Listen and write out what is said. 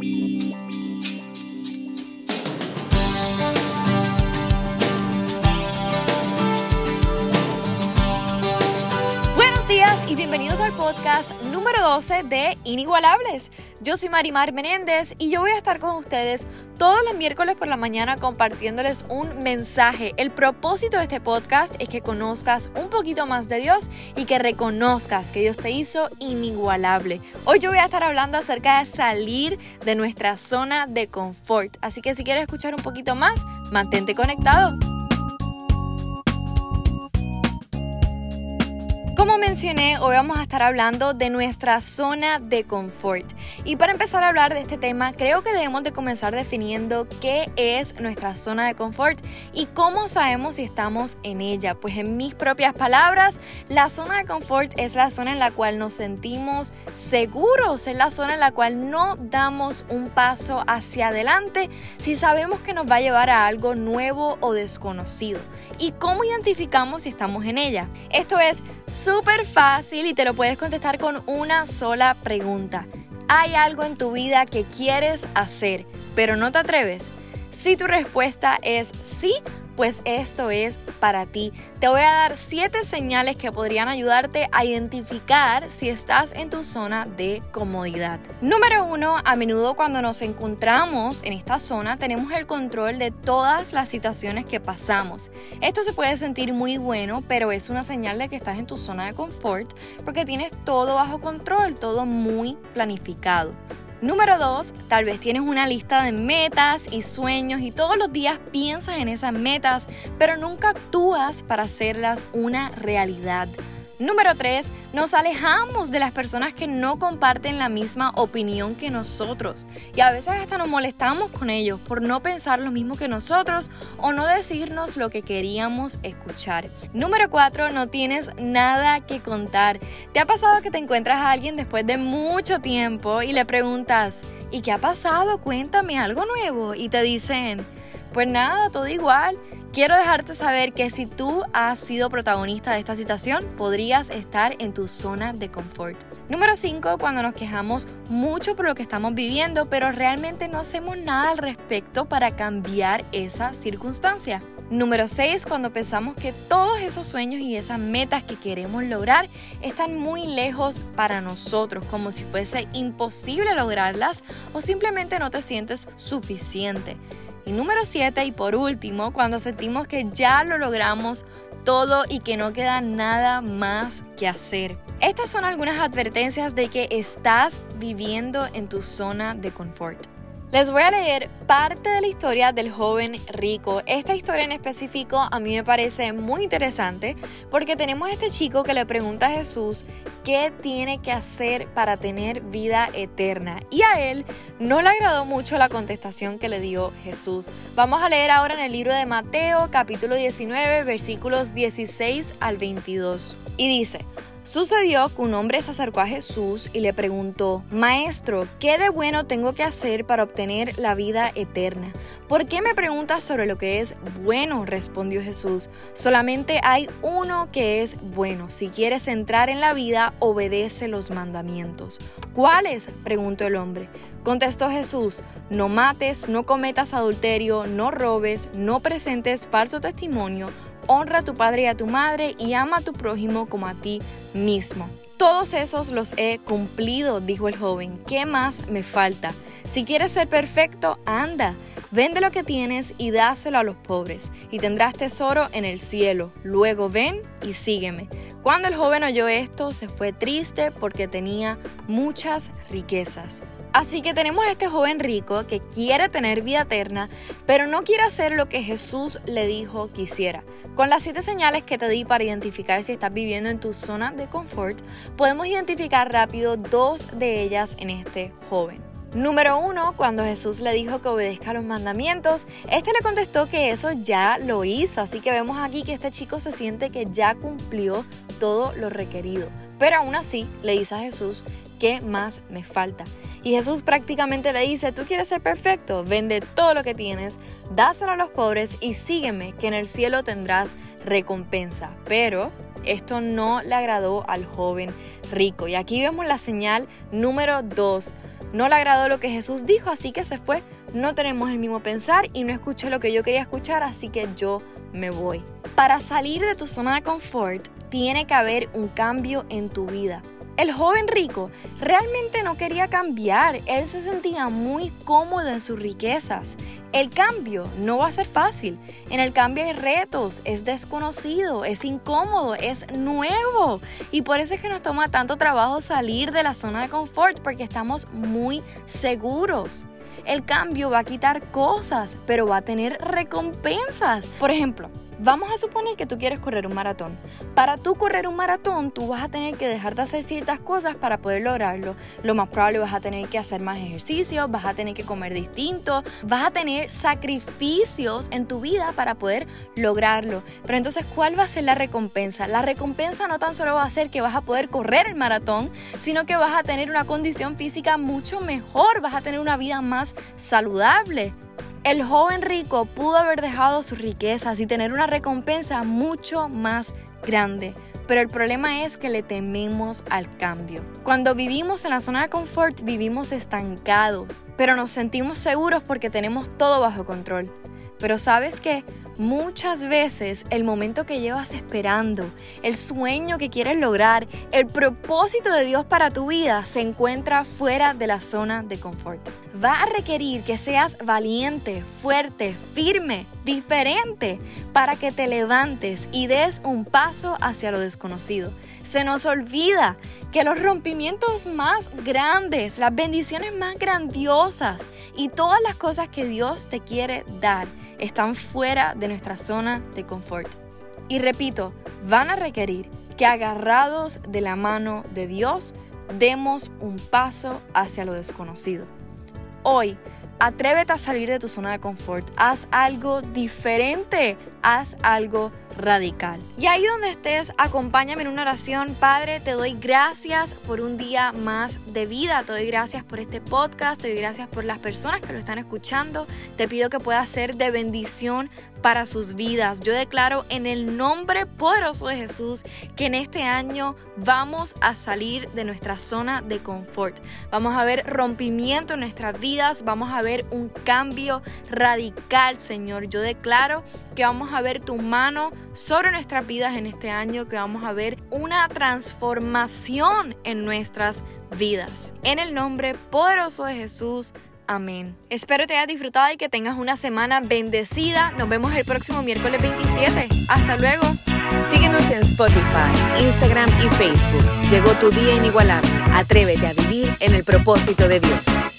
Beep, beep. Podcast número 12 de Inigualables. Yo soy Marimar Menéndez y yo voy a estar con ustedes todos los miércoles por la mañana compartiéndoles un mensaje. El propósito de este podcast es que conozcas un poquito más de Dios y que reconozcas que Dios te hizo inigualable. Hoy yo voy a estar hablando acerca de salir de nuestra zona de confort. Así que si quieres escuchar un poquito más, mantente conectado. Como mencioné, hoy vamos a estar hablando de nuestra zona de confort. Y para empezar a hablar de este tema, creo que debemos de comenzar definiendo qué es nuestra zona de confort y cómo sabemos si estamos en ella. Pues en mis propias palabras, la zona de confort es la zona en la cual nos sentimos seguros, es la zona en la cual no damos un paso hacia adelante si sabemos que nos va a llevar a algo nuevo o desconocido. ¿Y cómo identificamos si estamos en ella? Esto es súper fácil y te lo puedes contestar con una sola pregunta. ¿Hay algo en tu vida que quieres hacer, pero no te atreves? Si tu respuesta es sí, pues esto es para ti. Te voy a dar siete señales que podrían ayudarte a identificar si estás en tu zona de comodidad. Número uno, a menudo cuando nos encontramos en esta zona tenemos el control de todas las situaciones que pasamos. Esto se puede sentir muy bueno, pero es una señal de que estás en tu zona de confort porque tienes todo bajo control, todo muy planificado. Número 2, tal vez tienes una lista de metas y sueños y todos los días piensas en esas metas, pero nunca actúas para hacerlas una realidad. Número 3. Nos alejamos de las personas que no comparten la misma opinión que nosotros. Y a veces hasta nos molestamos con ellos por no pensar lo mismo que nosotros o no decirnos lo que queríamos escuchar. Número 4. No tienes nada que contar. ¿Te ha pasado que te encuentras a alguien después de mucho tiempo y le preguntas, ¿y qué ha pasado? Cuéntame algo nuevo. Y te dicen, pues nada, todo igual. Quiero dejarte saber que si tú has sido protagonista de esta situación, podrías estar en tu zona de confort. Número 5, cuando nos quejamos mucho por lo que estamos viviendo, pero realmente no hacemos nada al respecto para cambiar esa circunstancia. Número 6, cuando pensamos que todos esos sueños y esas metas que queremos lograr están muy lejos para nosotros, como si fuese imposible lograrlas o simplemente no te sientes suficiente. Y número 7 y por último, cuando sentimos que ya lo logramos todo y que no queda nada más que hacer. Estas son algunas advertencias de que estás viviendo en tu zona de confort. Les voy a leer parte de la historia del joven rico. Esta historia en específico a mí me parece muy interesante porque tenemos a este chico que le pregunta a Jesús qué tiene que hacer para tener vida eterna. Y a él no le agradó mucho la contestación que le dio Jesús. Vamos a leer ahora en el libro de Mateo capítulo 19 versículos 16 al 22. Y dice, Sucedió que un hombre se acercó a Jesús y le preguntó, Maestro, ¿qué de bueno tengo que hacer para obtener la vida eterna? ¿Por qué me preguntas sobre lo que es bueno? respondió Jesús. Solamente hay uno que es bueno. Si quieres entrar en la vida, obedece los mandamientos. ¿Cuáles? preguntó el hombre. Contestó Jesús, no mates, no cometas adulterio, no robes, no presentes falso testimonio, honra a tu padre y a tu madre y ama a tu prójimo como a ti mismo. Todos esos los he cumplido, dijo el joven. ¿Qué más me falta? Si quieres ser perfecto, anda, vende lo que tienes y dáselo a los pobres, y tendrás tesoro en el cielo. Luego ven y sígueme. Cuando el joven oyó esto, se fue triste porque tenía muchas riquezas. Así que tenemos a este joven rico que quiere tener vida eterna, pero no quiere hacer lo que Jesús le dijo que hiciera. Con las siete señales que te di para identificar si estás viviendo en tu zona de confort, podemos identificar rápido dos de ellas en este joven. Número uno, cuando Jesús le dijo que obedezca los mandamientos, este le contestó que eso ya lo hizo, así que vemos aquí que este chico se siente que ya cumplió todo lo requerido. Pero aún así le dice a Jesús, ¿qué más me falta? Y Jesús prácticamente le dice, tú quieres ser perfecto, vende todo lo que tienes, dáselo a los pobres y sígueme, que en el cielo tendrás recompensa. Pero esto no le agradó al joven rico. Y aquí vemos la señal número dos no le agradó lo que Jesús dijo, así que se fue. No tenemos el mismo pensar y no escuché lo que yo quería escuchar, así que yo me voy. Para salir de tu zona de confort, tiene que haber un cambio en tu vida. El joven rico realmente no quería cambiar, él se sentía muy cómodo en sus riquezas. El cambio no va a ser fácil, en el cambio hay retos, es desconocido, es incómodo, es nuevo y por eso es que nos toma tanto trabajo salir de la zona de confort porque estamos muy seguros. El cambio va a quitar cosas, pero va a tener recompensas. Por ejemplo, Vamos a suponer que tú quieres correr un maratón. Para tú correr un maratón, tú vas a tener que dejar de hacer ciertas cosas para poder lograrlo. Lo más probable vas a tener que hacer más ejercicio, vas a tener que comer distinto, vas a tener sacrificios en tu vida para poder lograrlo. Pero entonces, ¿cuál va a ser la recompensa? La recompensa no tan solo va a ser que vas a poder correr el maratón, sino que vas a tener una condición física mucho mejor, vas a tener una vida más saludable. El joven rico pudo haber dejado sus riquezas y tener una recompensa mucho más grande. Pero el problema es que le tememos al cambio. Cuando vivimos en la zona de confort vivimos estancados, pero nos sentimos seguros porque tenemos todo bajo control. Pero sabes que muchas veces el momento que llevas esperando, el sueño que quieres lograr, el propósito de Dios para tu vida se encuentra fuera de la zona de confort. Va a requerir que seas valiente, fuerte, firme, diferente para que te levantes y des un paso hacia lo desconocido. Se nos olvida que los rompimientos más grandes, las bendiciones más grandiosas y todas las cosas que Dios te quiere dar están fuera de nuestra zona de confort. Y repito, van a requerir que agarrados de la mano de Dios demos un paso hacia lo desconocido. Hoy, atrévete a salir de tu zona de confort, haz algo diferente, haz algo radical. Y ahí donde estés, acompáñame en una oración. Padre, te doy gracias por un día más de vida. Te doy gracias por este podcast. Te doy gracias por las personas que lo están escuchando. Te pido que pueda ser de bendición para sus vidas. Yo declaro en el nombre poderoso de Jesús que en este año vamos a salir de nuestra zona de confort. Vamos a ver rompimiento en nuestras vidas. Vamos a ver un cambio radical, Señor. Yo declaro que vamos a ver tu mano sobre nuestras vidas en este año, que vamos a ver una transformación en nuestras vidas. En el nombre poderoso de Jesús. Amén. Espero te hayas disfrutado y que tengas una semana bendecida. Nos vemos el próximo miércoles 27. Hasta luego. Síguenos en Spotify, Instagram y Facebook. Llegó tu día inigualable. Atrévete a vivir en el propósito de Dios.